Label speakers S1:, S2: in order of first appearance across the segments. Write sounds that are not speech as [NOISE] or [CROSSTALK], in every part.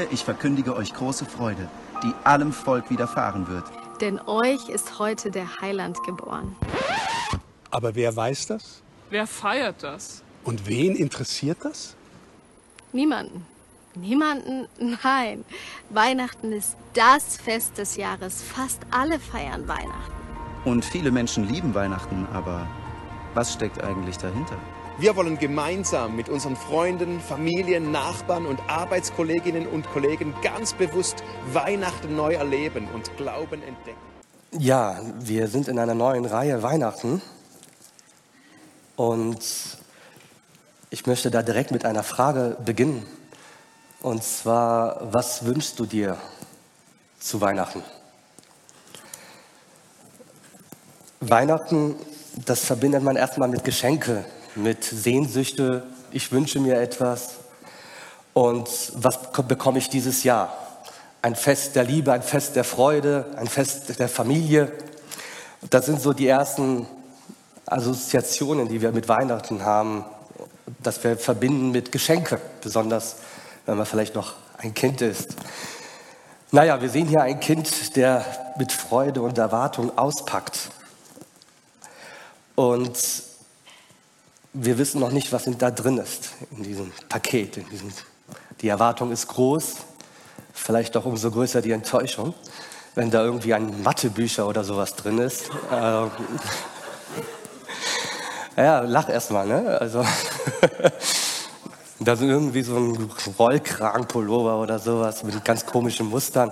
S1: Siehe, ich verkündige euch große Freude, die allem Volk widerfahren wird.
S2: Denn euch ist heute der Heiland geboren.
S3: Aber wer weiß das?
S4: Wer feiert das?
S3: Und wen interessiert das?
S2: Niemanden. Niemanden? Nein. Weihnachten ist das Fest des Jahres. Fast alle feiern Weihnachten.
S1: Und viele Menschen lieben Weihnachten, aber was steckt eigentlich dahinter?
S5: Wir wollen gemeinsam mit unseren Freunden, Familien, Nachbarn und Arbeitskolleginnen und Kollegen ganz bewusst Weihnachten neu erleben und Glauben entdecken.
S6: Ja, wir sind in einer neuen Reihe Weihnachten und ich möchte da direkt mit einer Frage beginnen. Und zwar, was wünschst du dir zu Weihnachten? Weihnachten, das verbindet man erstmal mit Geschenke, mit Sehnsüchte. Ich wünsche mir etwas. Und was bekomme ich dieses Jahr? Ein Fest der Liebe, ein Fest der Freude, ein Fest der Familie. Das sind so die ersten Assoziationen, die wir mit Weihnachten haben, dass wir verbinden mit Geschenke, besonders wenn man vielleicht noch ein Kind ist. Naja, wir sehen hier ein Kind, der mit Freude und Erwartung auspackt. Und wir wissen noch nicht, was da drin ist in diesem Paket. In diesem, die Erwartung ist groß, vielleicht auch umso größer die Enttäuschung, wenn da irgendwie ein Mathebücher oder sowas drin ist. Äh, [LAUGHS] ja, lach erstmal, ne? Also, [LAUGHS] da sind irgendwie so ein Rollkragenpullover oder sowas mit ganz komischen Mustern.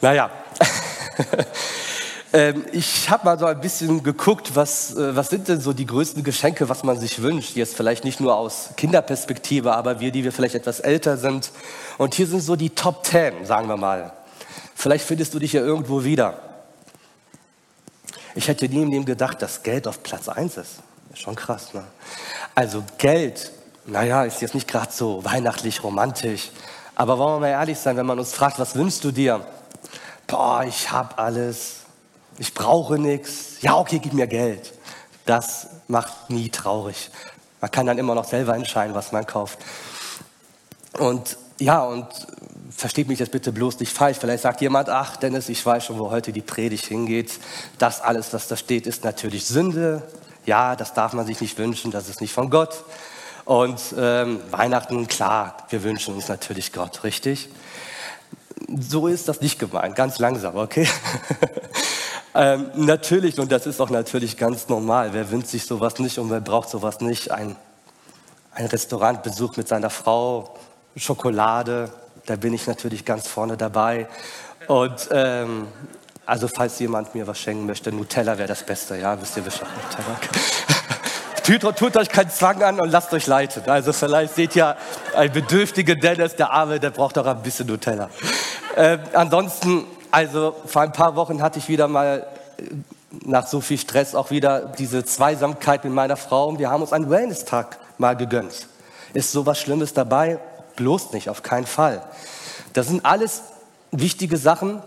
S6: Naja. [LAUGHS] Ähm, ich habe mal so ein bisschen geguckt, was, äh, was sind denn so die größten Geschenke, was man sich wünscht. Jetzt vielleicht nicht nur aus Kinderperspektive, aber wir, die wir vielleicht etwas älter sind. Und hier sind so die Top Ten, sagen wir mal. Vielleicht findest du dich ja irgendwo wieder. Ich hätte nie im Leben gedacht, dass Geld auf Platz 1 ist. ist schon krass, ne? Also Geld, naja, ist jetzt nicht gerade so weihnachtlich romantisch. Aber wollen wir mal ehrlich sein, wenn man uns fragt, was wünschst du dir? Boah, ich habe alles ich brauche nichts, ja, okay, gib mir Geld. Das macht nie traurig. Man kann dann immer noch selber entscheiden, was man kauft. Und ja, und versteht mich jetzt bitte bloß nicht falsch. Vielleicht sagt jemand, ach Dennis, ich weiß schon, wo heute die Predigt hingeht. Das alles, was da steht, ist natürlich Sünde. Ja, das darf man sich nicht wünschen, das ist nicht von Gott. Und ähm, Weihnachten, klar, wir wünschen uns natürlich Gott, richtig? So ist das nicht gemeint, ganz langsam, okay? [LAUGHS] Ähm, natürlich, und das ist auch natürlich ganz normal, wer wünscht sich sowas nicht und wer braucht sowas nicht? Ein, ein Restaurantbesuch mit seiner Frau, Schokolade, da bin ich natürlich ganz vorne dabei. Und ähm, also falls jemand mir was schenken möchte, Nutella wäre das Beste, ja, wisst ihr Bescheid. [LAUGHS] tut, tut, euch keinen Zwang an und lasst euch leiten. Also vielleicht seht ihr ein bedürftiger Dennis, der Arme, der braucht auch ein bisschen Nutella. Äh, ansonsten also vor ein paar Wochen hatte ich wieder mal äh, nach so viel Stress auch wieder diese Zweisamkeit mit meiner Frau und wir haben uns einen Wellness-Tag mal gegönnt. Ist sowas Schlimmes dabei? Bloß nicht, auf keinen Fall. Das sind alles wichtige Sachen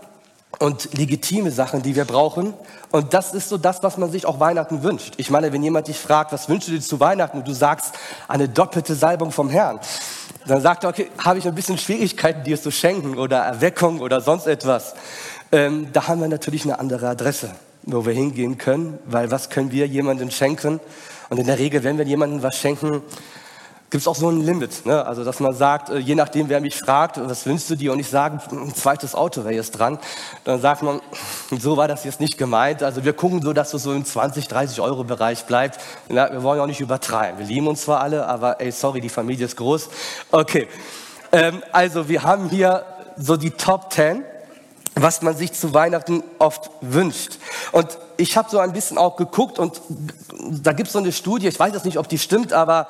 S6: und legitime Sachen, die wir brauchen. Und das ist so das, was man sich auch Weihnachten wünscht. Ich meine, wenn jemand dich fragt, was wünschst du dir zu Weihnachten und du sagst, eine doppelte Salbung vom Herrn, dann sagt er, okay, habe ich ein bisschen Schwierigkeiten, dir es zu schenken oder Erweckung oder sonst etwas. Ähm, da haben wir natürlich eine andere Adresse, wo wir hingehen können, weil was können wir jemandem schenken? Und in der Regel, wenn wir jemandem was schenken, gibt es auch so ein Limit. Ne? Also, dass man sagt, äh, je nachdem, wer mich fragt, was wünschst du dir? Und ich sage, ein zweites Auto wäre jetzt dran. Dann sagt man, so war das jetzt nicht gemeint. Also, wir gucken so, dass es so im 20, 30 Euro Bereich bleibt. Na, wir wollen auch nicht übertreiben. Wir lieben uns zwar alle, aber ey, sorry, die Familie ist groß. Okay. Ähm, also, wir haben hier so die Top 10 was man sich zu Weihnachten oft wünscht. Und ich habe so ein bisschen auch geguckt und da gibt es so eine Studie, ich weiß jetzt nicht, ob die stimmt, aber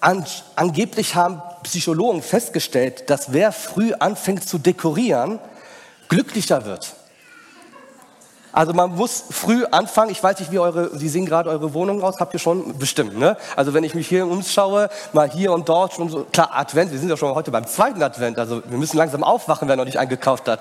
S6: an, angeblich haben Psychologen festgestellt, dass wer früh anfängt zu dekorieren, glücklicher wird. Also man muss früh anfangen. Ich weiß nicht, wie eure, Sie sehen gerade eure Wohnung aus, habt ihr schon bestimmt, ne? Also wenn ich mich hier umschaue, mal hier und dort schon so, klar, Advent, wir sind ja schon heute beim zweiten Advent, also wir müssen langsam aufwachen, wer noch nicht eingekauft hat.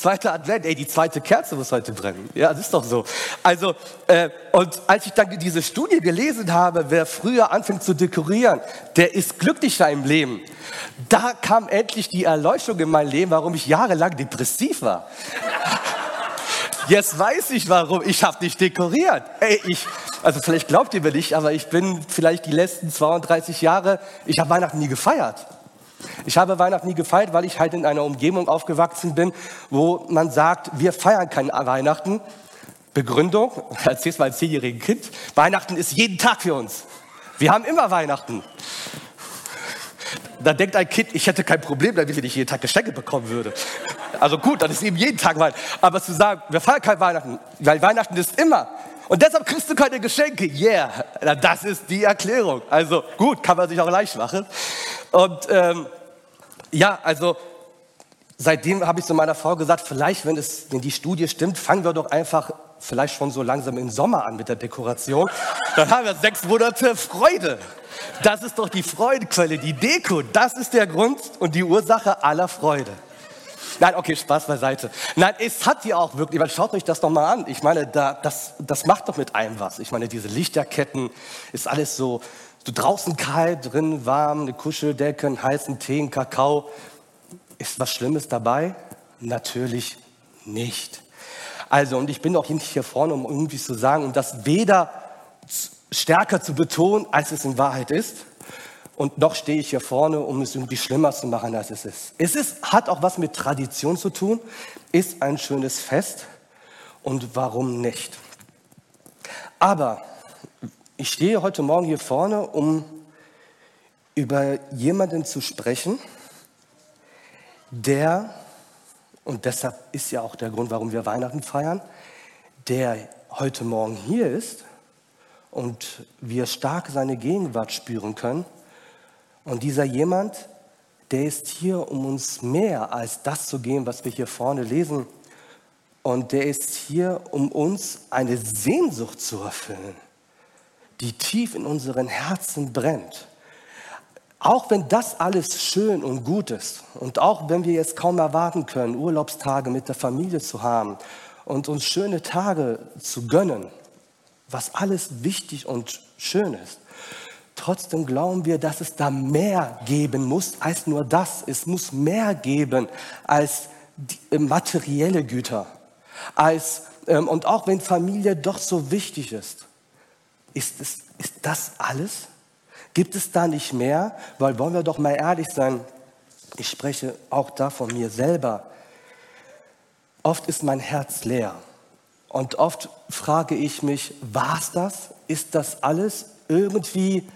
S6: Zweiter Advent, ey, die zweite Kerze muss heute brennen. Ja, das ist doch so. Also, äh, und als ich dann diese Studie gelesen habe, wer früher anfängt zu dekorieren, der ist glücklicher im Leben. Da kam endlich die Erleuchtung in mein Leben, warum ich jahrelang depressiv war. [LAUGHS] Jetzt weiß ich warum. Ich habe nicht dekoriert. Ey, ich, also vielleicht glaubt ihr mir nicht, aber ich bin vielleicht die letzten 32 Jahre, ich habe Weihnachten nie gefeiert. Ich habe Weihnachten nie gefeiert, weil ich halt in einer Umgebung aufgewachsen bin, wo man sagt, wir feiern kein Weihnachten. Begründung, [LAUGHS] erzähl's mal als zehnjährigen Kind, Weihnachten ist jeden Tag für uns. Wir haben immer Weihnachten. Da denkt ein Kind, ich hätte kein Problem damit, wenn ich jeden Tag Geschenke bekommen würde. Also gut, dann ist eben jeden Tag Weihnachten. Aber zu sagen, wir feiern kein Weihnachten, weil Weihnachten ist immer. Und deshalb kriegst du keine Geschenke. Yeah, das ist die Erklärung. Also gut, kann man sich auch leicht machen. Und ähm, ja, also seitdem habe ich zu meiner Frau gesagt, vielleicht, wenn, es, wenn die Studie stimmt, fangen wir doch einfach vielleicht schon so langsam im Sommer an mit der Dekoration. Dann haben wir sechs Monate Freude. Das ist doch die Freudequelle, die Deko. Das ist der Grund und die Ursache aller Freude. Nein, okay, Spaß beiseite. Nein, es hat ja auch wirklich, weil schaut euch das doch mal an. Ich meine, da, das, das macht doch mit einem was. Ich meine, diese Lichterketten ist alles so, so draußen kalt, drin warm, eine Kuscheldecke, einen heißen Tee, einen Kakao. Ist was Schlimmes dabei? Natürlich nicht. Also, und ich bin auch nicht hier vorne, um irgendwie zu sagen, um das weder stärker zu betonen, als es in Wahrheit ist. Und noch stehe ich hier vorne, um es irgendwie schlimmer zu machen, als es ist. Es ist, hat auch was mit Tradition zu tun, ist ein schönes Fest und warum nicht? Aber ich stehe heute Morgen hier vorne, um über jemanden zu sprechen, der, und deshalb ist ja auch der Grund, warum wir Weihnachten feiern, der heute Morgen hier ist und wir stark seine Gegenwart spüren können und dieser jemand, der ist hier, um uns mehr als das zu geben, was wir hier vorne lesen. Und der ist hier, um uns eine Sehnsucht zu erfüllen, die tief in unseren Herzen brennt. Auch wenn das alles schön und gut ist und auch wenn wir jetzt kaum erwarten können, Urlaubstage mit der Familie zu haben und uns schöne Tage zu gönnen, was alles wichtig und schön ist, Trotzdem glauben wir, dass es da mehr geben muss als nur das. Es muss mehr geben als die, äh, materielle Güter. Als, ähm, und auch wenn Familie doch so wichtig ist, ist, es, ist das alles? Gibt es da nicht mehr? Weil wollen wir doch mal ehrlich sein, ich spreche auch da von mir selber. Oft ist mein Herz leer. Und oft frage ich mich, war es das? Ist das alles? Irgendwie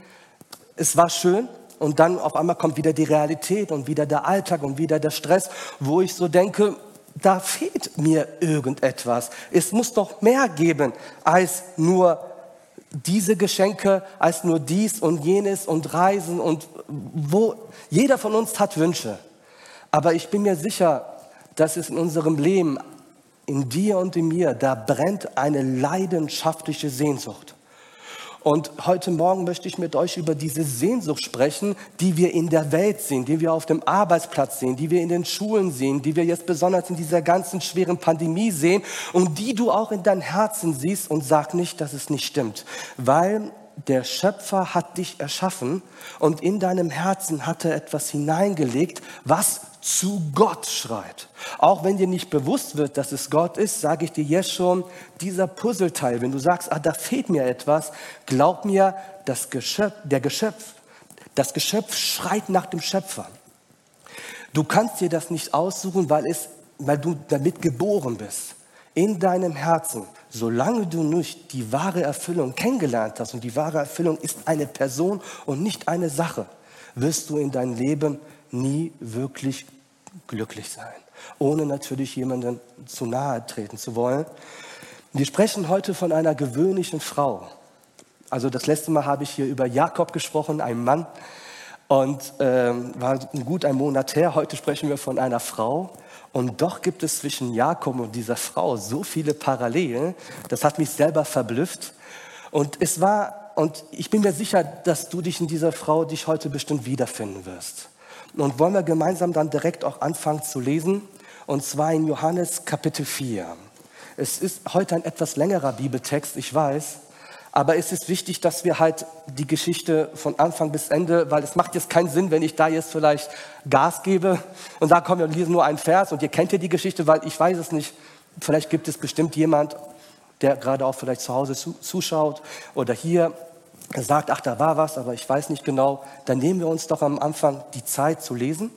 S6: es war schön und dann auf einmal kommt wieder die Realität und wieder der Alltag und wieder der Stress, wo ich so denke, da fehlt mir irgendetwas. Es muss doch mehr geben als nur diese Geschenke, als nur dies und jenes und Reisen und wo jeder von uns hat Wünsche. Aber ich bin mir sicher, dass es in unserem Leben, in dir und in mir, da brennt eine leidenschaftliche Sehnsucht. Und heute Morgen möchte ich mit euch über diese Sehnsucht sprechen, die wir in der Welt sehen, die wir auf dem Arbeitsplatz sehen, die wir in den Schulen sehen, die wir jetzt besonders in dieser ganzen schweren Pandemie sehen und die du auch in deinem Herzen siehst und sag nicht, dass es nicht stimmt, weil der Schöpfer hat dich erschaffen und in deinem Herzen hat er etwas hineingelegt, was zu Gott schreit. Auch wenn dir nicht bewusst wird, dass es Gott ist, sage ich dir jetzt schon, dieser Puzzleteil, wenn du sagst, ah, da fehlt mir etwas, glaub mir, das Geschöpf, der Geschöpf, das Geschöpf schreit nach dem Schöpfer. Du kannst dir das nicht aussuchen, weil, es, weil du damit geboren bist. In deinem Herzen, solange du nicht die wahre Erfüllung kennengelernt hast, und die wahre Erfüllung ist eine Person und nicht eine Sache, wirst du in dein Leben nie wirklich glücklich sein, ohne natürlich jemanden zu nahe treten zu wollen. Wir sprechen heute von einer gewöhnlichen Frau. Also das letzte Mal habe ich hier über Jakob gesprochen, einen Mann, und ähm, war gut ein Monat her. Heute sprechen wir von einer Frau. Und doch gibt es zwischen Jakob und dieser Frau so viele Parallelen. Das hat mich selber verblüfft. Und es war, und ich bin mir sicher, dass du dich in dieser Frau dich heute bestimmt wiederfinden wirst. Und wollen wir gemeinsam dann direkt auch anfangen zu lesen. Und zwar in Johannes Kapitel 4. Es ist heute ein etwas längerer Bibeltext, ich weiß. Aber es ist wichtig, dass wir halt die Geschichte von Anfang bis Ende, weil es macht jetzt keinen Sinn, wenn ich da jetzt vielleicht Gas gebe und sage, komm, wir lesen nur einen Vers und ihr kennt ja die Geschichte, weil ich weiß es nicht. Vielleicht gibt es bestimmt jemand, der gerade auch vielleicht zu Hause zuschaut oder hier sagt, ach, da war was, aber ich weiß nicht genau. Dann nehmen wir uns doch am Anfang die Zeit zu lesen.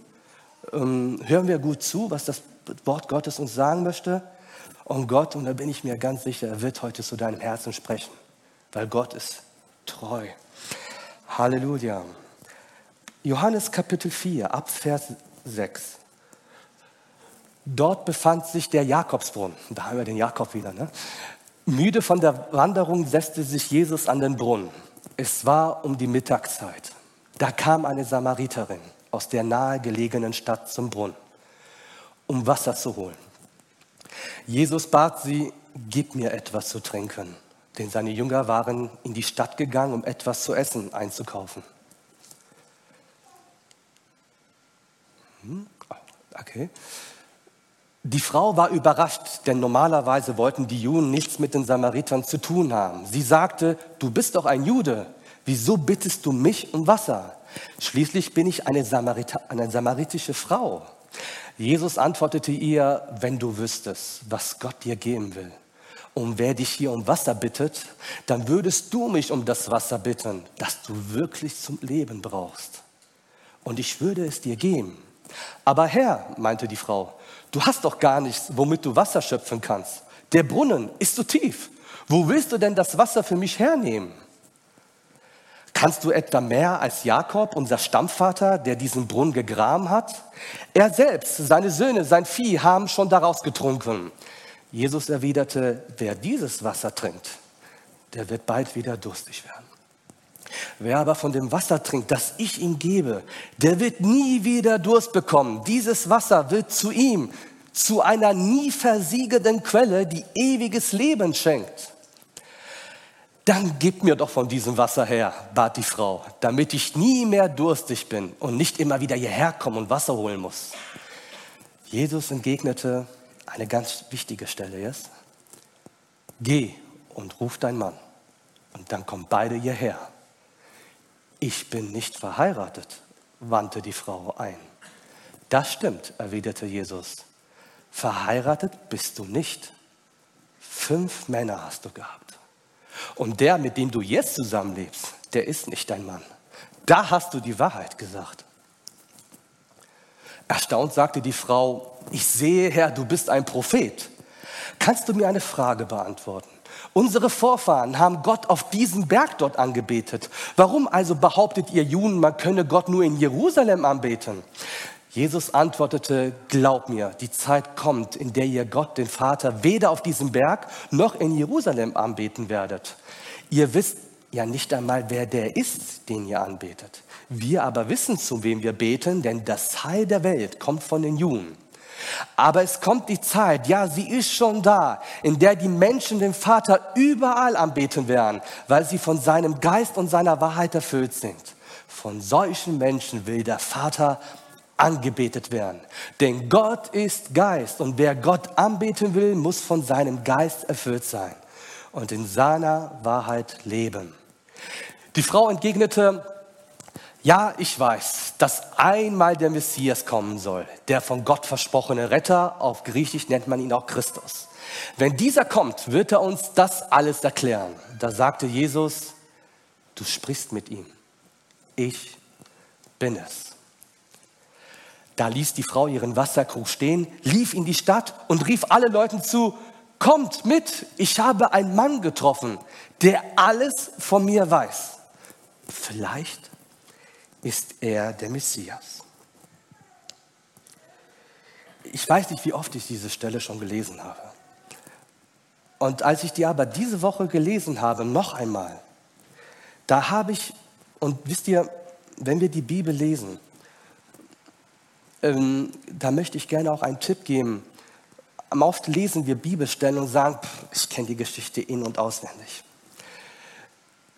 S6: Ähm, hören wir gut zu, was das Wort Gottes uns sagen möchte. Und Gott, und da bin ich mir ganz sicher, er wird heute zu deinem Herzen sprechen weil Gott ist treu. Halleluja. Johannes Kapitel 4, ab Vers 6. Dort befand sich der Jakobsbrunnen. Da haben wir den Jakob wieder. Ne? Müde von der Wanderung setzte sich Jesus an den Brunnen. Es war um die Mittagszeit. Da kam eine Samariterin aus der nahegelegenen Stadt zum Brunnen, um Wasser zu holen. Jesus bat sie, gib mir etwas zu trinken denn seine Jünger waren in die Stadt gegangen, um etwas zu essen einzukaufen. Hm? Okay. Die Frau war überrascht, denn normalerweise wollten die Juden nichts mit den Samaritern zu tun haben. Sie sagte, du bist doch ein Jude, wieso bittest du mich um Wasser? Schließlich bin ich eine, Samarita eine samaritische Frau. Jesus antwortete ihr, wenn du wüsstest, was Gott dir geben will und wer dich hier um Wasser bittet, dann würdest du mich um das Wasser bitten, das du wirklich zum Leben brauchst. Und ich würde es dir geben. Aber Herr, meinte die Frau, du hast doch gar nichts, womit du Wasser schöpfen kannst. Der Brunnen ist so tief. Wo willst du denn das Wasser für mich hernehmen? Kannst du etwa mehr als Jakob, unser Stammvater, der diesen Brunnen gegraben hat? Er selbst, seine Söhne, sein Vieh haben schon daraus getrunken. Jesus erwiderte, wer dieses Wasser trinkt, der wird bald wieder durstig werden. Wer aber von dem Wasser trinkt, das ich ihm gebe, der wird nie wieder Durst bekommen. Dieses Wasser wird zu ihm, zu einer nie versiegenden Quelle, die ewiges Leben schenkt. Dann gib mir doch von diesem Wasser her, bat die Frau, damit ich nie mehr durstig bin und nicht immer wieder hierher kommen und Wasser holen muss. Jesus entgegnete, eine ganz wichtige Stelle jetzt. Geh und ruf deinen Mann. Und dann kommen beide hierher. Ich bin nicht verheiratet, wandte die Frau ein. Das stimmt, erwiderte Jesus. Verheiratet bist du nicht. Fünf Männer hast du gehabt. Und der, mit dem du jetzt zusammenlebst, der ist nicht dein Mann. Da hast du die Wahrheit gesagt. Erstaunt sagte die Frau, ich sehe, Herr, du bist ein Prophet. Kannst du mir eine Frage beantworten? Unsere Vorfahren haben Gott auf diesem Berg dort angebetet. Warum also behauptet ihr Juden, man könne Gott nur in Jerusalem anbeten? Jesus antwortete, glaub mir, die Zeit kommt, in der ihr Gott, den Vater, weder auf diesem Berg noch in Jerusalem anbeten werdet. Ihr wisst ja nicht einmal, wer der ist, den ihr anbetet. Wir aber wissen, zu wem wir beten, denn das Heil der Welt kommt von den Juden. Aber es kommt die Zeit, ja, sie ist schon da, in der die Menschen den Vater überall anbeten werden, weil sie von seinem Geist und seiner Wahrheit erfüllt sind. Von solchen Menschen will der Vater angebetet werden. Denn Gott ist Geist und wer Gott anbeten will, muss von seinem Geist erfüllt sein und in seiner Wahrheit leben. Die Frau entgegnete, ja, ich weiß, dass einmal der Messias kommen soll, der von Gott versprochene Retter, auf Griechisch nennt man ihn auch Christus. Wenn dieser kommt, wird er uns das alles erklären. Da sagte Jesus, du sprichst mit ihm. Ich bin es. Da ließ die Frau ihren Wasserkrug stehen, lief in die Stadt und rief alle Leuten zu, kommt mit, ich habe einen Mann getroffen, der alles von mir weiß. Vielleicht ist er der Messias. Ich weiß nicht, wie oft ich diese Stelle schon gelesen habe. Und als ich die aber diese Woche gelesen habe, noch einmal, da habe ich, und wisst ihr, wenn wir die Bibel lesen, ähm, da möchte ich gerne auch einen Tipp geben. Oft lesen wir Bibelstellen und sagen, pff, ich kenne die Geschichte in- und auswendig.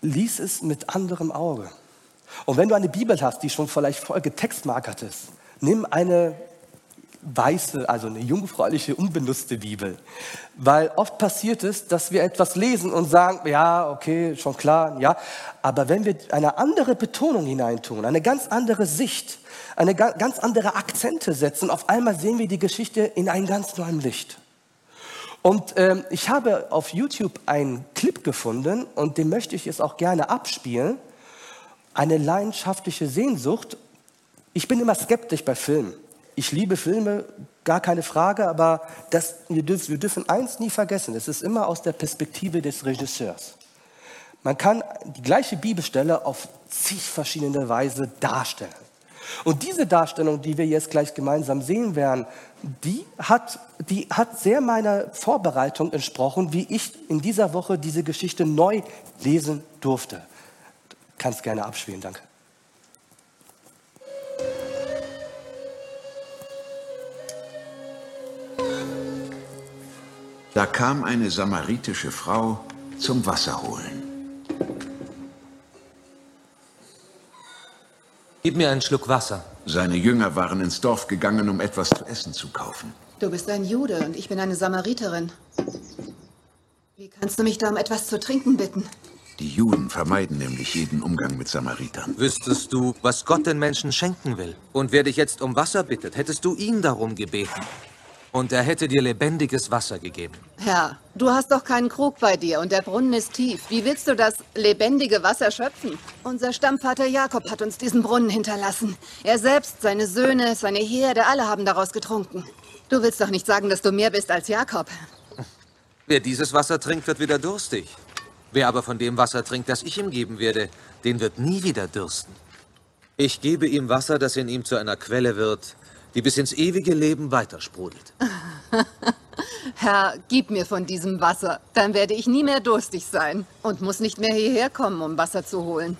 S6: Lies es mit anderem Auge. Und wenn du eine Bibel hast, die schon vielleicht voll getextmarkert ist, nimm eine weiße, also eine jungfräuliche, unbenutzte Bibel. Weil oft passiert es, dass wir etwas lesen und sagen, ja, okay, schon klar, ja. Aber wenn wir eine andere Betonung hineintun, eine ganz andere Sicht, eine ganz andere Akzente setzen, auf einmal sehen wir die Geschichte in einem ganz neuen Licht. Und ähm, ich habe auf YouTube einen Clip gefunden und den möchte ich jetzt auch gerne abspielen. Eine leidenschaftliche Sehnsucht. Ich bin immer skeptisch bei Filmen. Ich liebe Filme, gar keine Frage, aber das, wir, dürfen, wir dürfen eins nie vergessen, es ist immer aus der Perspektive des Regisseurs. Man kann die gleiche Bibelstelle auf zig verschiedene Weise darstellen. Und diese Darstellung, die wir jetzt gleich gemeinsam sehen werden, die hat, die hat sehr meiner Vorbereitung entsprochen, wie ich in dieser Woche diese Geschichte neu lesen durfte. Kannst gerne abspielen, danke.
S4: Da kam eine samaritische Frau zum Wasser holen.
S7: Gib mir einen Schluck Wasser.
S4: Seine Jünger waren ins Dorf gegangen, um etwas zu essen zu kaufen.
S8: Du bist ein Jude und ich bin eine Samariterin. Wie kannst du mich da um etwas zu trinken bitten?
S4: Die Juden vermeiden nämlich jeden Umgang mit Samaritern.
S7: Wüsstest du, was Gott den Menschen schenken will und wer dich jetzt um Wasser bittet, hättest du ihn darum gebeten. Und er hätte dir lebendiges Wasser gegeben.
S8: Herr, du hast doch keinen Krug bei dir und der Brunnen ist tief. Wie willst du das lebendige Wasser schöpfen? Unser Stammvater Jakob hat uns diesen Brunnen hinterlassen. Er selbst, seine Söhne, seine Herde, alle haben daraus getrunken. Du willst doch nicht sagen, dass du mehr bist als Jakob.
S7: Wer dieses Wasser trinkt, wird wieder durstig. Wer aber von dem Wasser trinkt, das ich ihm geben werde, den wird nie wieder dürsten. Ich gebe ihm Wasser, das in ihm zu einer Quelle wird, die bis ins ewige Leben weitersprudelt. [LAUGHS]
S8: Herr, gib mir von diesem Wasser, dann werde ich nie mehr durstig sein und muss nicht mehr hierher kommen, um Wasser zu holen.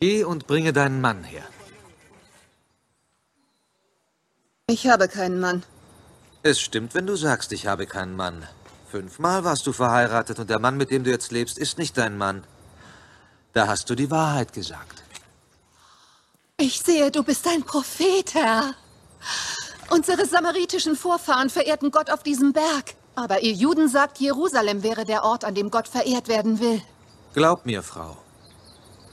S7: Geh und bringe deinen Mann her.
S8: Ich habe keinen Mann.
S7: Es stimmt, wenn du sagst, ich habe keinen Mann. Fünfmal warst du verheiratet und der Mann, mit dem du jetzt lebst, ist nicht dein Mann. Da hast du die Wahrheit gesagt.
S8: Ich sehe, du bist ein Prophet, Herr. Unsere samaritischen Vorfahren verehrten Gott auf diesem Berg. Aber ihr Juden sagt, Jerusalem wäre der Ort, an dem Gott verehrt werden will.
S7: Glaub mir, Frau.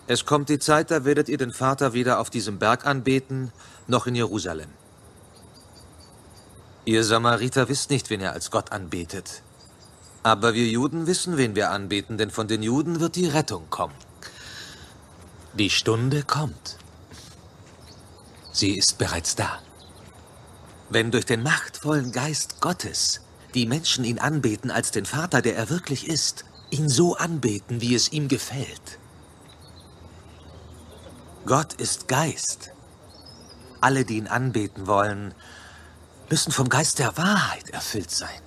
S7: Es kommt die Zeit, da werdet ihr den Vater weder auf diesem Berg anbeten, noch in Jerusalem. Ihr Samariter wisst nicht, wen ihr als Gott anbetet. Aber wir Juden wissen, wen wir anbeten, denn von den Juden wird die Rettung kommen. Die Stunde kommt. Sie ist bereits da. Wenn durch den machtvollen Geist Gottes die Menschen ihn anbeten als den Vater, der er wirklich ist, ihn so anbeten, wie es ihm gefällt. Gott ist Geist. Alle, die ihn anbeten wollen, müssen vom Geist der Wahrheit erfüllt sein.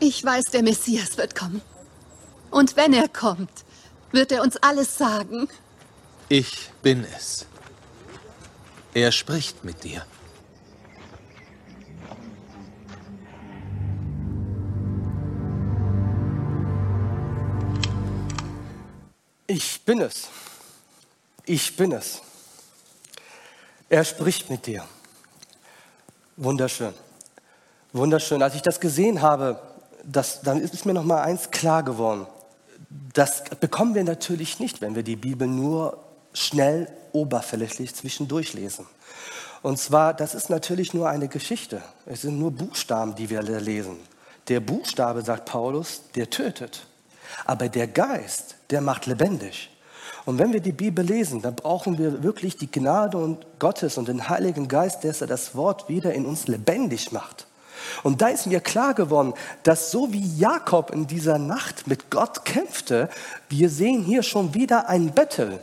S8: Ich weiß, der Messias wird kommen. Und wenn er kommt, wird er uns alles sagen.
S7: Ich bin es. Er spricht mit dir.
S6: Ich bin es. Ich bin es. Er spricht mit dir. Wunderschön. Wunderschön. Als ich das gesehen habe, das, dann ist mir noch mal eins klar geworden. Das bekommen wir natürlich nicht, wenn wir die Bibel nur schnell, oberflächlich zwischendurch lesen. Und zwar, das ist natürlich nur eine Geschichte. Es sind nur Buchstaben, die wir lesen. Der Buchstabe, sagt Paulus, der tötet. Aber der Geist, der macht lebendig. Und wenn wir die Bibel lesen, dann brauchen wir wirklich die Gnade und Gottes und den Heiligen Geist, dass er das Wort wieder in uns lebendig macht. Und da ist mir klar geworden, dass so wie Jakob in dieser Nacht mit Gott kämpfte, wir sehen hier schon wieder ein Bettel.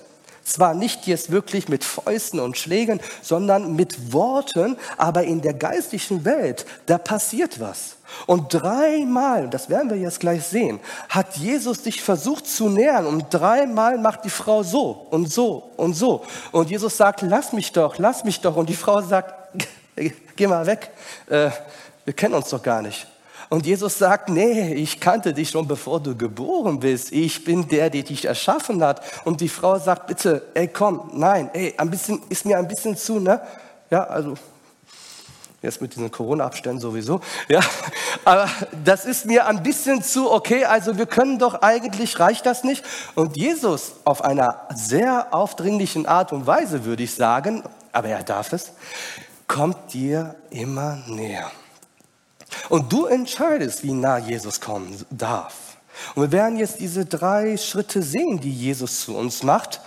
S6: Zwar nicht jetzt wirklich mit Fäusten und Schlägen, sondern mit Worten, aber in der geistlichen Welt, da passiert was. Und dreimal, das werden wir jetzt gleich sehen, hat Jesus sich versucht zu nähern und dreimal macht die Frau so und so und so. Und Jesus sagt, lass mich doch, lass mich doch. Und die Frau sagt, [LAUGHS] geh mal weg, äh, wir kennen uns doch gar nicht. Und Jesus sagt, nee, ich kannte dich schon bevor du geboren bist. Ich bin der, der dich erschaffen hat. Und die Frau sagt, bitte, ey, komm, nein, ey, ein bisschen, ist mir ein bisschen zu, ne? Ja, also, jetzt mit diesen Corona-Abständen sowieso. Ja, aber das ist mir ein bisschen zu okay. Also wir können doch eigentlich, reicht das nicht? Und Jesus auf einer sehr aufdringlichen Art und Weise, würde ich sagen, aber er darf es, kommt dir immer näher. Und du entscheidest, wie nah Jesus kommen darf. Und wir werden jetzt diese drei Schritte sehen, die Jesus zu uns macht.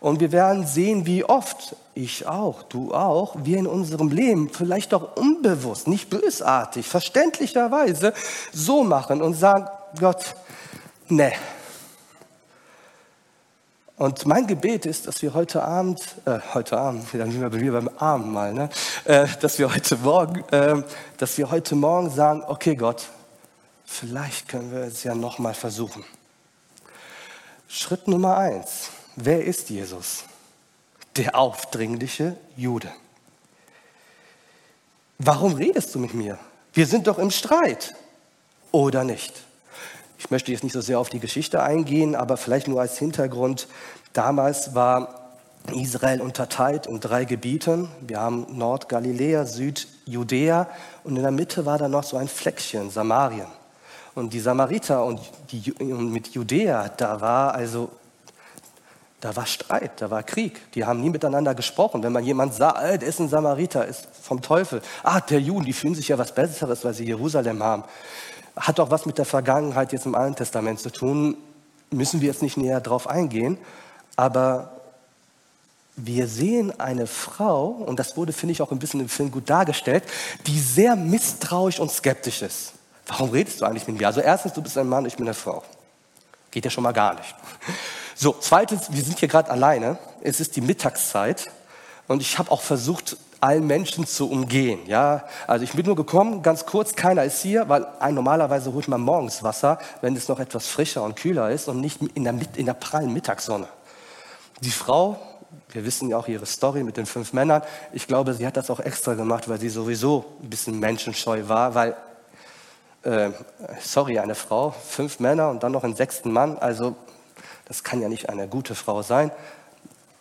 S6: Und wir werden sehen, wie oft ich auch, du auch, wir in unserem Leben vielleicht auch unbewusst, nicht bösartig, verständlicherweise so machen und sagen, Gott, ne, und mein Gebet ist, dass wir heute Abend, äh, heute Abend, dann sind wir bei mir beim Abendmahl, ne? Äh, dass wir heute Morgen, äh, dass wir heute Morgen sagen, okay Gott, vielleicht können wir es ja noch mal versuchen. Schritt Nummer eins: Wer ist Jesus? Der aufdringliche Jude. Warum redest du mit mir? Wir sind doch im Streit, oder nicht? Ich möchte jetzt nicht so sehr auf die Geschichte eingehen, aber vielleicht nur als Hintergrund. Damals war Israel unterteilt in drei Gebieten. Wir haben Nordgaliläa, Südjudäa und in der Mitte war da noch so ein Fleckchen, Samarien. Und die Samariter und, die, und mit Judäa, da war also da war Streit, da war Krieg. Die haben nie miteinander gesprochen. Wenn man jemand sah, äh, der ist ein Samariter, ist vom Teufel. Ah, der Juden, die fühlen sich ja was Besseres, weil sie Jerusalem haben hat auch was mit der Vergangenheit jetzt im Alten Testament zu tun. Müssen wir jetzt nicht näher drauf eingehen. Aber wir sehen eine Frau, und das wurde, finde ich, auch ein bisschen im Film gut dargestellt, die sehr misstrauisch und skeptisch ist. Warum redest du eigentlich mit mir? Also erstens, du bist ein Mann, ich bin eine Frau. Geht ja schon mal gar nicht. So, zweitens, wir sind hier gerade alleine. Es ist die Mittagszeit. Und ich habe auch versucht, allen Menschen zu umgehen. Ja, also ich bin nur gekommen, ganz kurz, keiner ist hier, weil ein, normalerweise holt man morgens Wasser, wenn es noch etwas frischer und kühler ist und nicht in der, in der prallen Mittagssonne. Die Frau, wir wissen ja auch ihre Story mit den fünf Männern, ich glaube, sie hat das auch extra gemacht, weil sie sowieso ein bisschen menschenscheu war, weil, äh, sorry, eine Frau, fünf Männer und dann noch einen sechsten Mann, also das kann ja nicht eine gute Frau sein.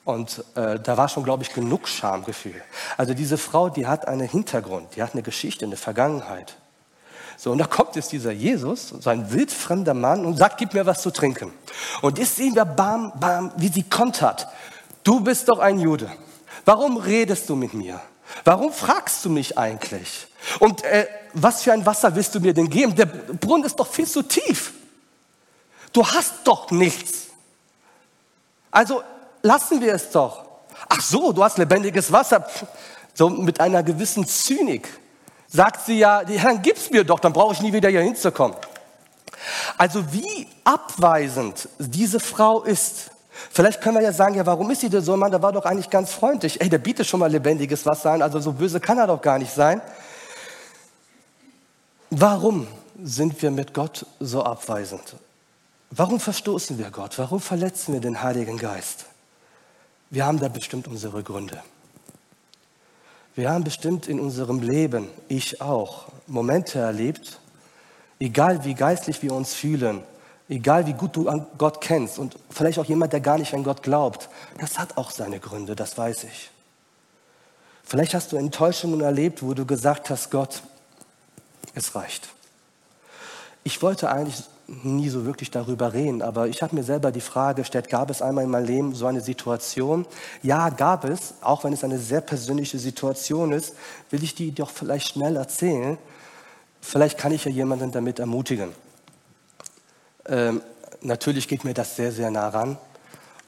S6: Und äh, da war schon, glaube ich, genug Schamgefühl. Also diese Frau, die hat einen Hintergrund, die hat eine Geschichte, eine Vergangenheit. So, und da kommt jetzt dieser Jesus, so ein wildfremder Mann, und sagt, gib mir was zu trinken. Und jetzt sehen wir, bam, bam, wie sie kontert. Du bist doch ein Jude. Warum redest du mit mir? Warum fragst du mich eigentlich? Und äh, was für ein Wasser willst du mir denn geben? Der Brunnen ist doch viel zu tief. Du hast doch nichts. Also lassen wir es doch. Ach so, du hast lebendiges Wasser. So mit einer gewissen Zynik sagt sie ja, Herrn gib's mir doch, dann brauche ich nie wieder hier hinzukommen. Also wie abweisend diese Frau ist. Vielleicht können wir ja sagen, ja, warum ist sie denn so? Mann, der war doch eigentlich ganz freundlich. Ey, der bietet schon mal lebendiges Wasser an, also so böse kann er doch gar nicht sein. Warum sind wir mit Gott so abweisend? Warum verstoßen wir Gott? Warum verletzen wir den Heiligen Geist? Wir haben da bestimmt unsere Gründe. Wir haben bestimmt in unserem Leben, ich auch, Momente erlebt, egal wie geistlich wir uns fühlen, egal wie gut du an Gott kennst und vielleicht auch jemand, der gar nicht an Gott glaubt, das hat auch seine Gründe, das weiß ich. Vielleicht hast du Enttäuschungen erlebt, wo du gesagt hast, Gott, es reicht. Ich wollte eigentlich nie so wirklich darüber reden, aber ich habe mir selber die Frage gestellt, gab es einmal in meinem Leben so eine Situation? Ja, gab es, auch wenn es eine sehr persönliche Situation ist, will ich die doch vielleicht schnell erzählen. Vielleicht kann ich ja jemanden damit ermutigen. Ähm, natürlich geht mir das sehr, sehr nah ran.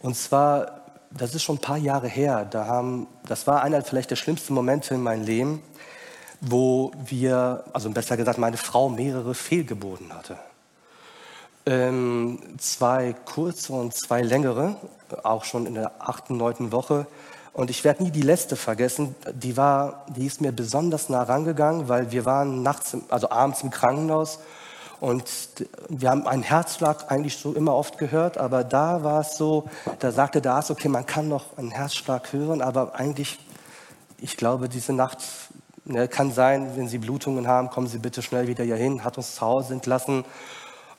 S6: Und zwar, das ist schon ein paar Jahre her, da haben, das war einer vielleicht der schlimmsten Momente in meinem Leben, wo wir, also besser gesagt, meine Frau mehrere Fehlgeburten hatte. Ähm, zwei kurze und zwei längere, auch schon in der achten, neunten Woche. Und ich werde nie die letzte vergessen. Die war, die ist mir besonders nah rangegangen, weil wir waren nachts, also abends im Krankenhaus und wir haben einen Herzschlag eigentlich so immer oft gehört, aber da war es so, da sagte der Arzt, okay, man kann noch einen Herzschlag hören, aber eigentlich, ich glaube, diese Nacht Ne, kann sein, wenn Sie Blutungen haben, kommen Sie bitte schnell wieder hier hin, hat uns zu Hause entlassen.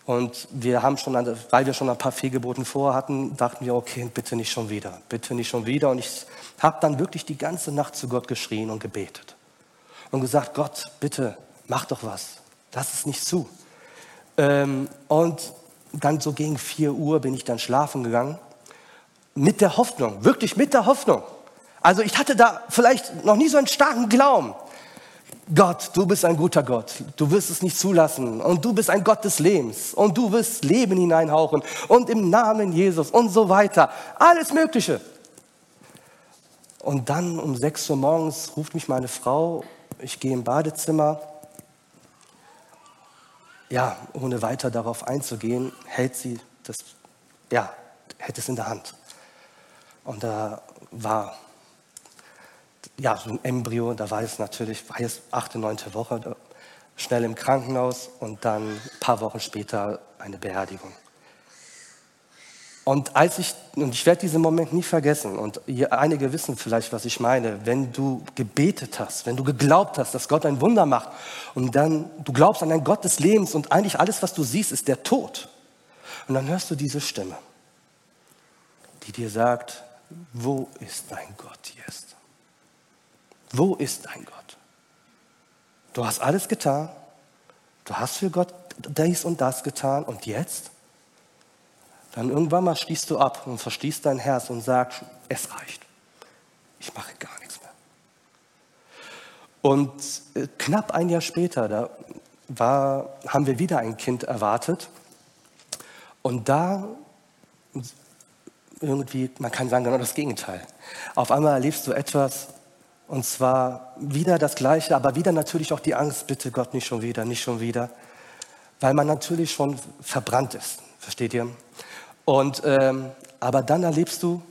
S6: Und wir haben schon, weil wir schon ein paar Fehlgeburten vorher hatten, dachten wir, okay, bitte nicht schon wieder, bitte nicht schon wieder. Und ich habe dann wirklich die ganze Nacht zu Gott geschrien und gebetet und gesagt, Gott, bitte, mach doch was, lass es nicht zu. Ähm, und dann so gegen 4 Uhr bin ich dann schlafen gegangen, mit der Hoffnung, wirklich mit der Hoffnung. Also ich hatte da vielleicht noch nie so einen starken Glauben. Gott, du bist ein guter Gott. Du wirst es nicht zulassen. Und du bist ein Gott des Lebens. Und du wirst Leben hineinhauchen. Und im Namen Jesus und so weiter. Alles Mögliche. Und dann um 6 Uhr morgens ruft mich meine Frau. Ich gehe im Badezimmer. Ja, ohne weiter darauf einzugehen, hält sie das, ja, hält es in der Hand. Und da war ja, so ein Embryo, da war es natürlich, war es achte, neunte Woche, schnell im Krankenhaus und dann ein paar Wochen später eine Beerdigung. Und als ich, und ich werde diesen Moment nie vergessen, und einige wissen vielleicht, was ich meine, wenn du gebetet hast, wenn du geglaubt hast, dass Gott ein Wunder macht, und dann, du glaubst an einen Gott des Lebens, und eigentlich alles, was du siehst, ist der Tod. Und dann hörst du diese Stimme, die dir sagt, wo ist dein Gott jetzt? Wo ist dein Gott? Du hast alles getan. Du hast für Gott dies und das getan. Und jetzt? Dann irgendwann mal schließt du ab und verstehst dein Herz und sagst, es reicht. Ich mache gar nichts mehr. Und äh, knapp ein Jahr später, da war, haben wir wieder ein Kind erwartet. Und da irgendwie, man kann sagen, genau das Gegenteil. Auf einmal erlebst du etwas, und zwar wieder das Gleiche, aber wieder natürlich auch die Angst, bitte Gott, nicht schon wieder, nicht schon wieder. Weil man natürlich schon verbrannt ist, versteht ihr? Und, ähm, aber dann erlebst du,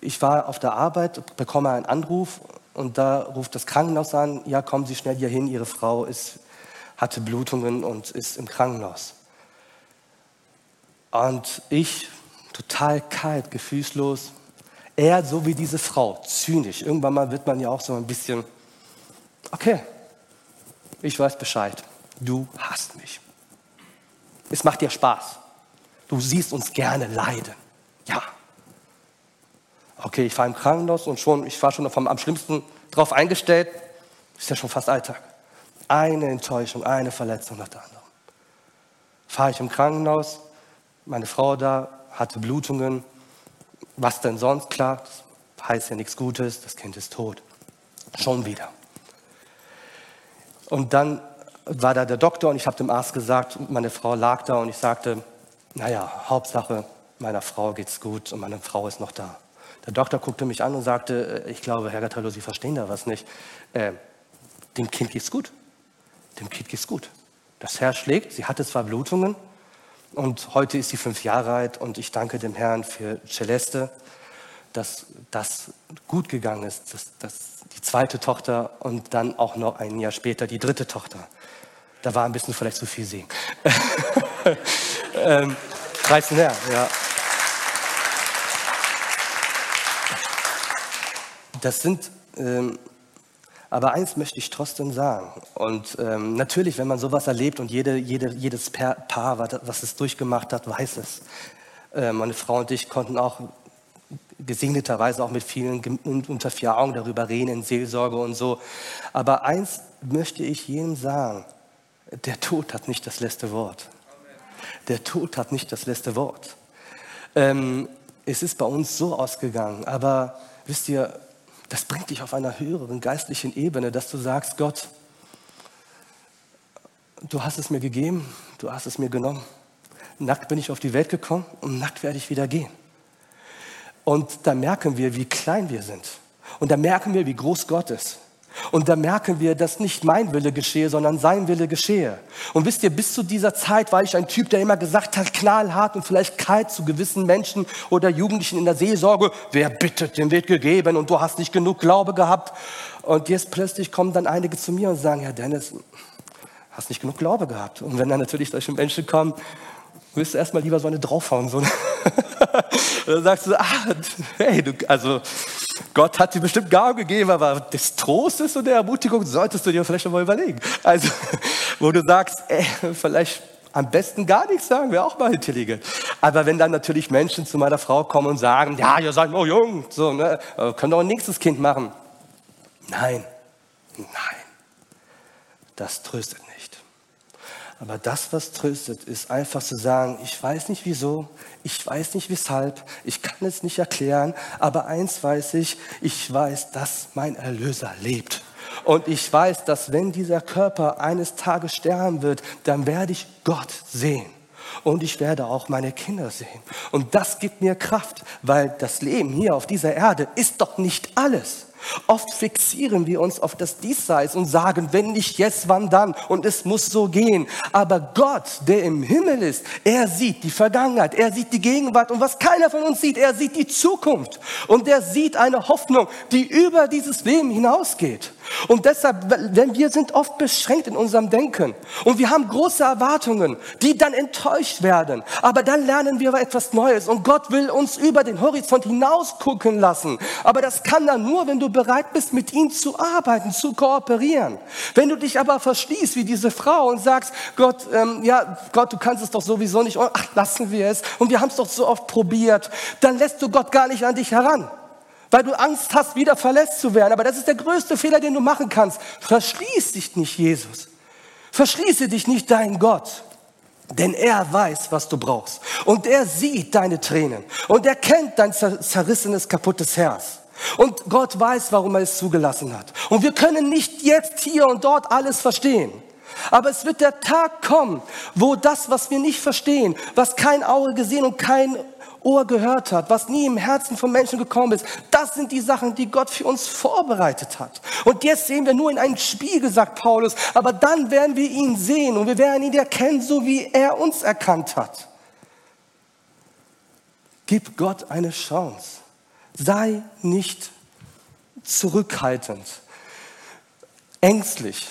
S6: ich war auf der Arbeit, bekomme einen Anruf und da ruft das Krankenhaus an, ja, kommen Sie schnell hier hin, Ihre Frau ist, hatte Blutungen und ist im Krankenhaus. Und ich, total kalt, gefühlslos, er so wie diese Frau, zynisch. Irgendwann mal wird man ja auch so ein bisschen, okay, ich weiß Bescheid. Du hast mich. Es macht dir Spaß. Du siehst uns gerne leiden. Ja. Okay, ich fahre im Krankenhaus und schon, ich war schon vom, am schlimmsten drauf eingestellt. Ist ja schon fast Alltag. Eine Enttäuschung, eine Verletzung nach der anderen. Fahre ich im Krankenhaus, meine Frau da, hatte Blutungen, was denn sonst? Klar, das heißt ja nichts Gutes, das Kind ist tot. Schon wieder. Und dann war da der Doktor und ich habe dem Arzt gesagt, meine Frau lag da und ich sagte, naja, Hauptsache, meiner Frau geht's gut und meine Frau ist noch da. Der Doktor guckte mich an und sagte, äh, ich glaube, Herr Gattallo, Sie verstehen da was nicht. Äh, dem Kind geht's gut. Dem Kind geht's gut. Das Herz schlägt, sie hatte zwar Blutungen, und heute ist sie fünf Jahre alt und ich danke dem Herrn für Celeste, dass das gut gegangen ist, dass, dass die zweite Tochter und dann auch noch ein Jahr später die dritte Tochter. Da war ein bisschen vielleicht zu viel sehen. [LAUGHS] ähm, Herrn, ja. Das sind ähm, aber eins möchte ich trotzdem sagen. Und ähm, natürlich, wenn man sowas erlebt und jede, jede, jedes Paar, was es durchgemacht hat, weiß es. Äh, meine Frau und ich konnten auch gesegneterweise auch mit vielen unter vier Augen darüber reden, in Seelsorge und so. Aber eins möchte ich jedem sagen, der Tod hat nicht das letzte Wort. Der Tod hat nicht das letzte Wort. Ähm, es ist bei uns so ausgegangen, aber wisst ihr, das bringt dich auf einer höheren geistlichen Ebene, dass du sagst, Gott, du hast es mir gegeben, du hast es mir genommen. Nackt bin ich auf die Welt gekommen und nackt werde ich wieder gehen. Und da merken wir, wie klein wir sind. Und da merken wir, wie groß Gott ist. Und da merken wir, dass nicht mein Wille geschehe, sondern sein Wille geschehe. Und wisst ihr, bis zu dieser Zeit war ich ein Typ, der immer gesagt hat, knallhart und vielleicht kalt zu gewissen Menschen oder Jugendlichen in der Seelsorge, wer bittet, dem wird gegeben und du hast nicht genug Glaube gehabt. Und jetzt plötzlich kommen dann einige zu mir und sagen, ja Dennis, hast nicht genug Glaube gehabt. Und wenn dann natürlich solche Menschen kommen, willst du erstmal lieber so eine draufhauen. So. [LAUGHS] dann sagst du, ah, hey, du, also Gott hat dir bestimmt Gaben gegeben, aber des Trostes und der Ermutigung solltest du dir vielleicht mal überlegen. Also, wo du sagst, ey, vielleicht am besten gar nichts sagen, wäre auch mal intelligent. Aber wenn dann natürlich Menschen zu meiner Frau kommen und sagen, ja, ihr seid noch jung, so, ne, können doch ein nächstes Kind machen. Nein, nein, das tröstet nicht. Aber das, was tröstet, ist einfach zu sagen, ich weiß nicht wieso, ich weiß nicht weshalb, ich kann es nicht erklären, aber eins weiß ich, ich weiß, dass mein Erlöser lebt. Und ich weiß, dass wenn dieser Körper eines Tages sterben wird, dann werde ich Gott sehen. Und ich werde auch meine Kinder sehen. Und das gibt mir Kraft, weil das Leben hier auf dieser Erde ist doch nicht alles. Oft fixieren wir uns auf das Diesseits und sagen, wenn nicht jetzt, wann dann? Und es muss so gehen. Aber Gott, der im Himmel ist, er sieht die Vergangenheit, er sieht die Gegenwart und was keiner von uns sieht, er sieht die Zukunft. Und er sieht eine Hoffnung, die über dieses Leben hinausgeht. Und deshalb, denn wir sind oft beschränkt in unserem Denken und wir haben große Erwartungen, die dann enttäuscht werden. Aber dann lernen wir etwas Neues und Gott will uns über den Horizont hinaus gucken lassen. Aber das kann dann nur, wenn du bereit bist, mit ihm zu arbeiten, zu kooperieren. Wenn du dich aber verschließt wie diese Frau und sagst, Gott, ähm, ja, Gott, du kannst es doch sowieso nicht, ach, lassen wir es. Und wir haben es doch so oft probiert. Dann lässt du Gott gar nicht an dich heran weil du Angst hast, wieder verletzt zu werden. Aber das ist der größte Fehler, den du machen kannst. Verschließ dich nicht, Jesus. Verschließe dich nicht dein Gott. Denn er weiß, was du brauchst. Und er sieht deine Tränen. Und er kennt dein zerrissenes, kaputtes Herz. Und Gott weiß, warum er es zugelassen hat. Und wir können nicht jetzt hier und dort alles verstehen. Aber es wird der Tag kommen, wo das, was wir nicht verstehen, was kein Auge gesehen und kein Ohr gehört hat, was nie im Herzen von Menschen gekommen ist, das sind die Sachen, die Gott für uns vorbereitet hat. Und jetzt sehen wir nur in einen Spiegel, sagt Paulus, aber dann werden wir ihn sehen und wir werden ihn erkennen, so wie er uns erkannt hat. Gib Gott eine Chance. Sei nicht zurückhaltend, ängstlich.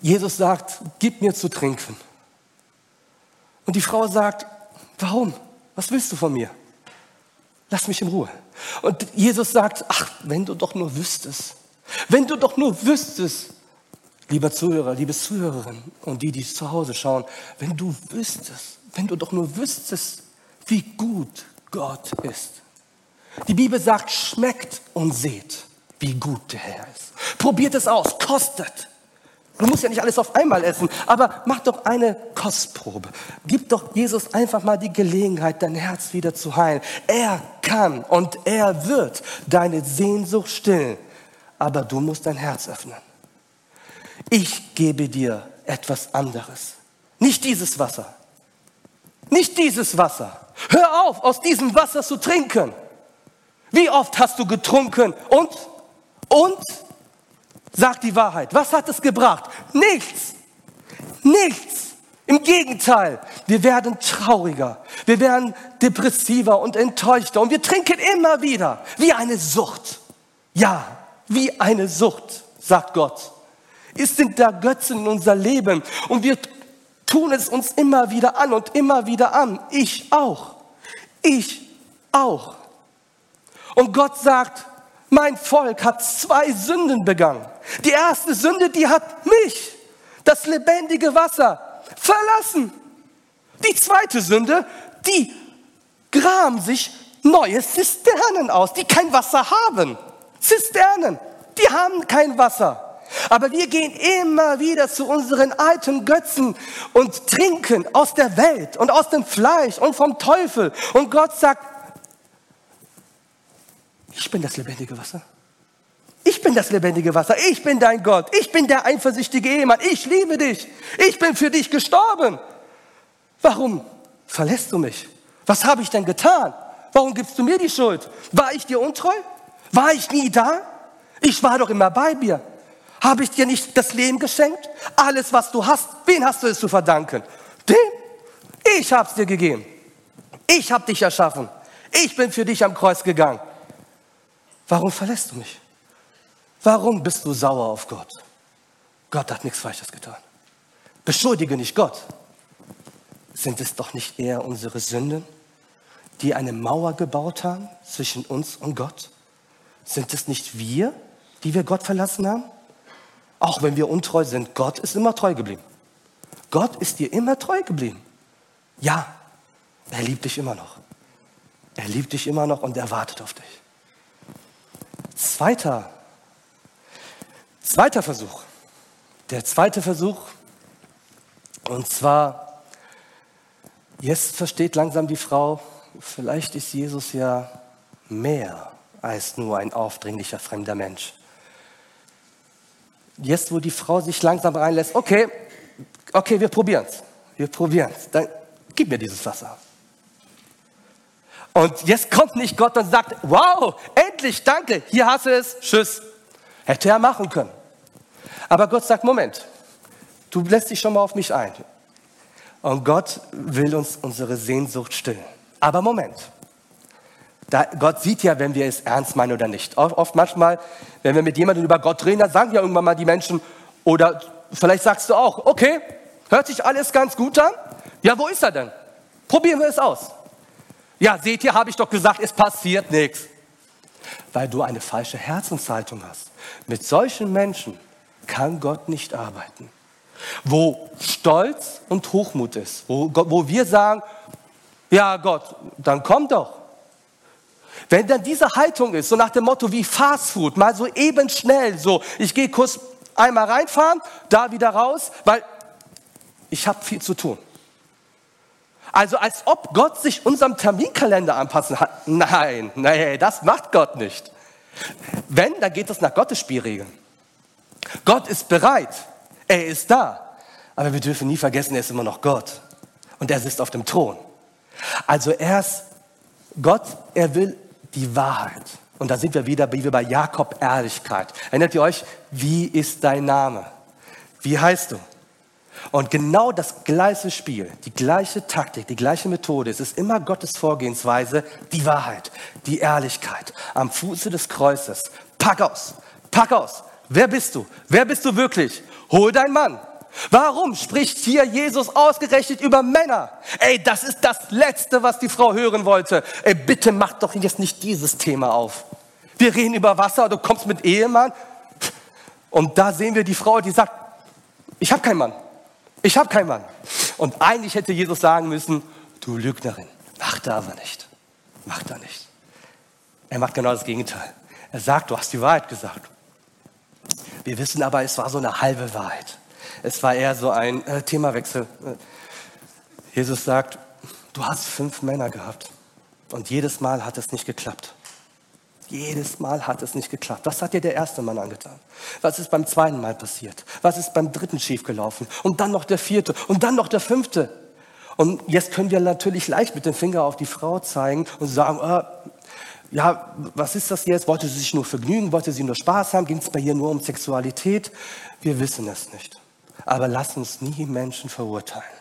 S6: Jesus sagt, gib mir zu trinken. Und die Frau sagt, warum? Was willst du von mir? Lass mich in Ruhe. Und Jesus sagt, ach, wenn du doch nur wüsstest, wenn du doch nur wüsstest, lieber Zuhörer, liebe Zuhörerin und die, die zu Hause schauen, wenn du wüsstest, wenn du doch nur wüsstest, wie gut Gott ist. Die Bibel sagt, schmeckt und seht, wie gut der Herr ist. Probiert es aus, kostet. Du musst ja nicht alles auf einmal essen, aber mach doch eine Kostprobe. Gib doch Jesus einfach mal die Gelegenheit, dein Herz wieder zu heilen. Er kann und er wird deine Sehnsucht stillen, aber du musst dein Herz öffnen. Ich gebe dir etwas anderes. Nicht dieses Wasser. Nicht dieses Wasser. Hör auf, aus diesem Wasser zu trinken. Wie oft hast du getrunken und, und, sag die Wahrheit. Was hat es gebracht? Nichts. Nichts. Im Gegenteil, wir werden trauriger, wir werden depressiver und enttäuschter und wir trinken immer wieder wie eine Sucht. Ja, wie eine Sucht, sagt Gott. Es sind da Götzen in unser Leben und wir tun es uns immer wieder an und immer wieder an. Ich auch. Ich auch. Und Gott sagt, mein Volk hat zwei Sünden begangen. Die erste Sünde, die hat mich, das lebendige Wasser, verlassen. Die zweite Sünde, die graben sich neue Zisternen aus, die kein Wasser haben. Zisternen, die haben kein Wasser. Aber wir gehen immer wieder zu unseren alten Götzen und trinken aus der Welt und aus dem Fleisch und vom Teufel. Und Gott sagt, ich bin das lebendige Wasser. Ich bin das lebendige Wasser. Ich bin dein Gott. Ich bin der eifersüchtige Ehemann. Ich liebe dich. Ich bin für dich gestorben. Warum verlässt du mich? Was habe ich denn getan? Warum gibst du mir die Schuld? War ich dir untreu? War ich nie da? Ich war doch immer bei dir. Habe ich dir nicht das Leben geschenkt? Alles, was du hast, wen hast du es zu verdanken? Dem? Ich habe es dir gegeben. Ich habe dich erschaffen. Ich bin für dich am Kreuz gegangen. Warum verlässt du mich? Warum bist du sauer auf Gott? Gott hat nichts Falsches getan. Beschuldige nicht Gott. Sind es doch nicht eher unsere Sünden, die eine Mauer gebaut haben zwischen uns und Gott? Sind es nicht wir, die wir Gott verlassen haben? Auch wenn wir untreu sind, Gott ist immer treu geblieben. Gott ist dir immer treu geblieben. Ja, er liebt dich immer noch. Er liebt dich immer noch und er wartet auf dich. Zweiter, zweiter Versuch. Der zweite Versuch, und zwar, jetzt versteht langsam die Frau, vielleicht ist Jesus ja mehr als nur ein aufdringlicher fremder Mensch. Jetzt, wo die Frau sich langsam reinlässt, okay, okay, wir probieren es. Wir probieren es. Dann gib mir dieses Wasser. Und jetzt kommt nicht Gott und sagt, wow, endlich, danke, hier hast du es, tschüss. Hätte er machen können. Aber Gott sagt, Moment, du lässt dich schon mal auf mich ein. Und Gott will uns unsere Sehnsucht stillen. Aber Moment, da, Gott sieht ja, wenn wir es ernst meinen oder nicht. Oft, oft manchmal, wenn wir mit jemandem über Gott reden, dann sagen ja irgendwann mal die Menschen, oder vielleicht sagst du auch, okay, hört sich alles ganz gut an. Ja, wo ist er denn? Probieren wir es aus. Ja, seht ihr, habe ich doch gesagt, es passiert nichts. Weil du eine falsche Herzenshaltung hast. Mit solchen Menschen kann Gott nicht arbeiten. Wo Stolz und Hochmut ist, wo, wo wir sagen, ja Gott, dann komm doch. Wenn dann diese Haltung ist, so nach dem Motto wie Fast Food, mal so eben schnell, so ich gehe kurz einmal reinfahren, da wieder raus, weil ich habe viel zu tun. Also als ob Gott sich unserem Terminkalender anpassen hat. Nein, nein, das macht Gott nicht. Wenn, dann geht es nach Gottes Spielregeln. Gott ist bereit, er ist da. Aber wir dürfen nie vergessen, er ist immer noch Gott. Und er sitzt auf dem Thron. Also er ist Gott, er will die Wahrheit. Und da sind wir wieder, wie wir bei Jakob Ehrlichkeit. Erinnert ihr euch, wie ist dein Name? Wie heißt du? Und genau das gleiche Spiel, die gleiche Taktik, die gleiche Methode, es ist immer Gottes Vorgehensweise, die Wahrheit, die Ehrlichkeit am Fuße des Kreuzes. Pack aus, pack aus. Wer bist du? Wer bist du wirklich? Hol dein Mann. Warum spricht hier Jesus ausgerechnet über Männer? Ey, das ist das Letzte, was die Frau hören wollte. Ey, bitte mach doch jetzt nicht dieses Thema auf. Wir reden über Wasser, du kommst mit Ehemann. Und da sehen wir die Frau, die sagt, ich habe keinen Mann. Ich habe keinen Mann. Und eigentlich hätte Jesus sagen müssen, du Lügnerin, mach da aber nicht. Mach da nicht. Er macht genau das Gegenteil. Er sagt, du hast die Wahrheit gesagt. Wir wissen aber, es war so eine halbe Wahrheit. Es war eher so ein äh, Themawechsel. Jesus sagt, du hast fünf Männer gehabt und jedes Mal hat es nicht geklappt. Jedes Mal hat es nicht geklappt. Was hat dir der erste Mann angetan? Was ist beim zweiten Mal passiert? Was ist beim dritten schiefgelaufen? Und dann noch der vierte und dann noch der fünfte. Und jetzt können wir natürlich leicht mit dem Finger auf die Frau zeigen und sagen, äh, ja, was ist das jetzt? Wollte sie sich nur vergnügen? Wollte sie nur Spaß haben? Ging es bei ihr nur um Sexualität? Wir wissen es nicht. Aber lass uns nie Menschen verurteilen.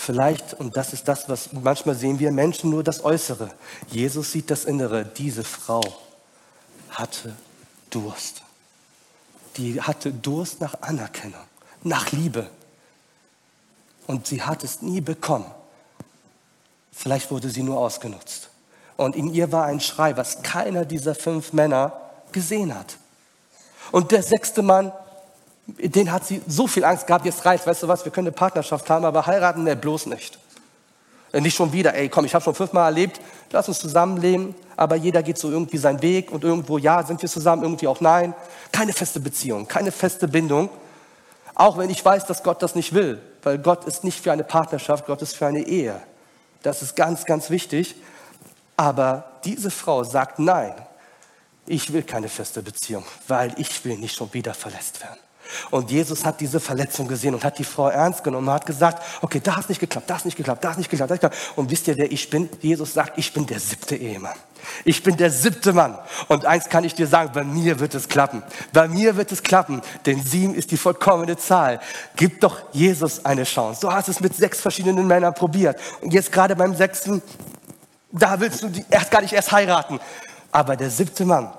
S6: Vielleicht, und das ist das, was manchmal sehen wir Menschen nur das Äußere. Jesus sieht das Innere. Diese Frau hatte Durst. Die hatte Durst nach Anerkennung, nach Liebe. Und sie hat es nie bekommen. Vielleicht wurde sie nur ausgenutzt. Und in ihr war ein Schrei, was keiner dieser fünf Männer gesehen hat. Und der sechste Mann den hat sie so viel Angst gehabt, jetzt reicht, weißt du was, wir können eine Partnerschaft haben, aber heiraten, ne, bloß nicht. Äh, nicht schon wieder, ey, komm, ich habe schon fünfmal erlebt, lass uns zusammenleben, aber jeder geht so irgendwie seinen Weg und irgendwo, ja, sind wir zusammen, irgendwie auch nein. Keine feste Beziehung, keine feste Bindung. Auch wenn ich weiß, dass Gott das nicht will, weil Gott ist nicht für eine Partnerschaft, Gott ist für eine Ehe. Das ist ganz, ganz wichtig. Aber diese Frau sagt nein, ich will keine feste Beziehung, weil ich will nicht schon wieder verletzt werden. Und Jesus hat diese Verletzung gesehen und hat die Frau ernst genommen und hat gesagt, okay, da hat nicht geklappt, da hat nicht geklappt, da hat nicht geklappt, da nicht geklappt. Und wisst ihr, wer ich bin? Jesus sagt, ich bin der siebte Ehemann. Ich bin der siebte Mann. Und eins kann ich dir sagen, bei mir wird es klappen. Bei mir wird es klappen, denn sieben ist die vollkommene Zahl. Gib doch Jesus eine Chance. Du hast es mit sechs verschiedenen Männern probiert. Und jetzt gerade beim sechsten, da willst du erst gar nicht erst heiraten. Aber der siebte Mann,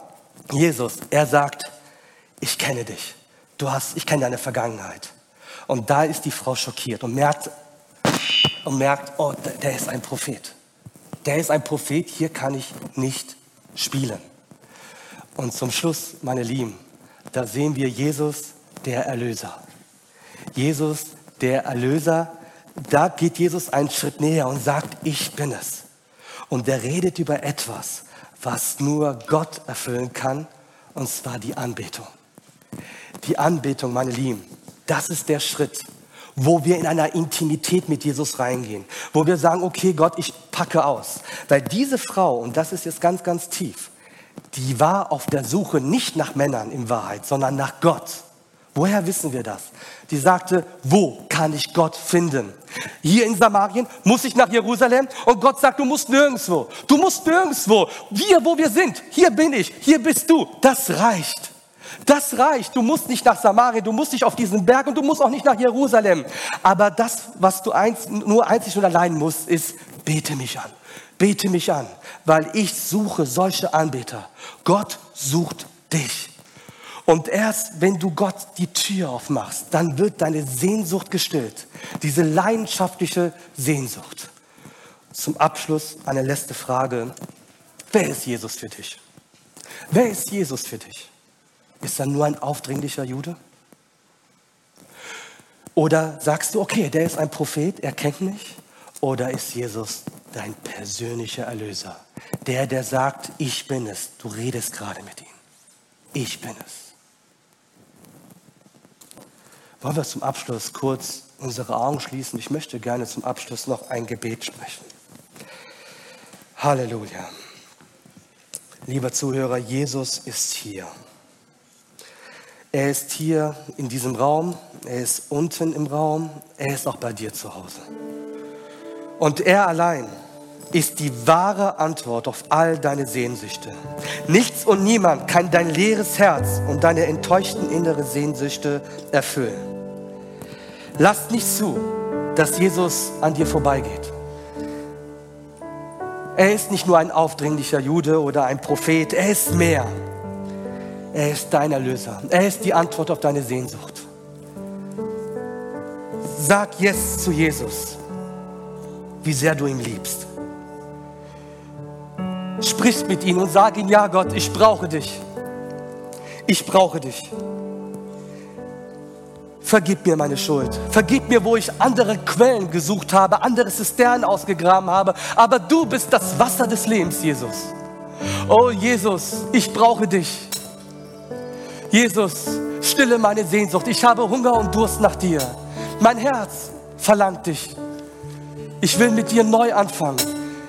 S6: Jesus, er sagt, ich kenne dich du hast, ich kenne deine Vergangenheit. Und da ist die Frau schockiert und merkt, und merkt, oh, der ist ein Prophet. Der ist ein Prophet, hier kann ich nicht spielen. Und zum Schluss, meine Lieben, da sehen wir Jesus, der Erlöser. Jesus, der Erlöser, da geht Jesus einen Schritt näher und sagt, ich bin es. Und er redet über etwas, was nur Gott erfüllen kann, und zwar die Anbetung. Die Anbetung, meine Lieben, das ist der Schritt, wo wir in einer Intimität mit Jesus reingehen, wo wir sagen, okay Gott, ich packe aus. Weil diese Frau, und das ist jetzt ganz, ganz tief, die war auf der Suche nicht nach Männern in Wahrheit, sondern nach Gott. Woher wissen wir das? Die sagte, wo kann ich Gott finden? Hier in Samarien muss ich nach Jerusalem und Gott sagt, du musst nirgendwo. Du musst nirgendwo. Wir, wo wir sind, hier bin ich, hier bist du. Das reicht. Das reicht. Du musst nicht nach Samarien, du musst nicht auf diesen Berg und du musst auch nicht nach Jerusalem. Aber das, was du eins, nur einzig und allein musst, ist, bete mich an. Bete mich an, weil ich suche solche Anbeter. Gott sucht dich. Und erst wenn du Gott die Tür aufmachst, dann wird deine Sehnsucht gestillt. Diese leidenschaftliche Sehnsucht. Zum Abschluss eine letzte Frage. Wer ist Jesus für dich? Wer ist Jesus für dich? Ist er nur ein aufdringlicher Jude? Oder sagst du, okay, der ist ein Prophet, er kennt mich? Oder ist Jesus dein persönlicher Erlöser? Der, der sagt, ich bin es. Du redest gerade mit ihm. Ich bin es. Wollen wir zum Abschluss kurz unsere Augen schließen? Ich möchte gerne zum Abschluss noch ein Gebet sprechen. Halleluja. Lieber Zuhörer, Jesus ist hier. Er ist hier in diesem Raum, er ist unten im Raum, er ist auch bei dir zu Hause. Und er allein ist die wahre Antwort auf all deine Sehnsüchte. Nichts und niemand kann dein leeres Herz und deine enttäuschten innere Sehnsüchte erfüllen. Lass nicht zu, dass Jesus an dir vorbeigeht. Er ist nicht nur ein aufdringlicher Jude oder ein Prophet, er ist mehr. Er ist dein Erlöser. Er ist die Antwort auf deine Sehnsucht. Sag Yes zu Jesus, wie sehr du ihn liebst. Sprich mit ihm und sag ihm, ja Gott, ich brauche dich. Ich brauche dich. Vergib mir meine Schuld. Vergib mir, wo ich andere Quellen gesucht habe, andere Zisternen ausgegraben habe. Aber du bist das Wasser des Lebens, Jesus. Oh Jesus, ich brauche dich. Jesus, stille meine Sehnsucht. Ich habe Hunger und Durst nach dir. Mein Herz verlangt dich. Ich will mit dir neu anfangen.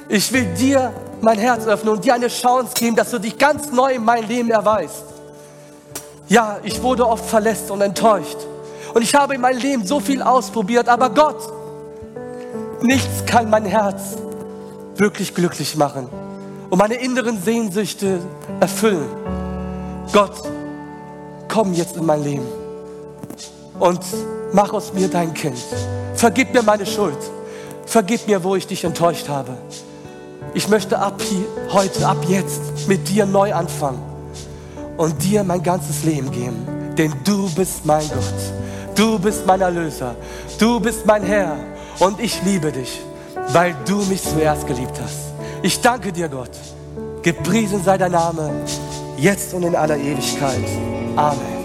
S6: Ich will dir mein Herz öffnen und dir eine Chance geben, dass du dich ganz neu in mein Leben erweist. Ja, ich wurde oft verletzt und enttäuscht. Und ich habe in meinem Leben so viel ausprobiert, aber Gott, nichts kann mein Herz wirklich glücklich machen und meine inneren Sehnsüchte erfüllen. Gott, komm jetzt in mein Leben und mach aus mir dein Kind. Vergib mir meine Schuld. Vergib mir, wo ich dich enttäuscht habe. Ich möchte ab hier, heute, ab jetzt mit dir neu anfangen und dir mein ganzes Leben geben, denn du bist mein Gott. Du bist mein Erlöser. Du bist mein Herr. Und ich liebe dich, weil du mich zuerst geliebt hast. Ich danke dir, Gott. Gepriesen sei dein Name, jetzt und in aller Ewigkeit. Amen.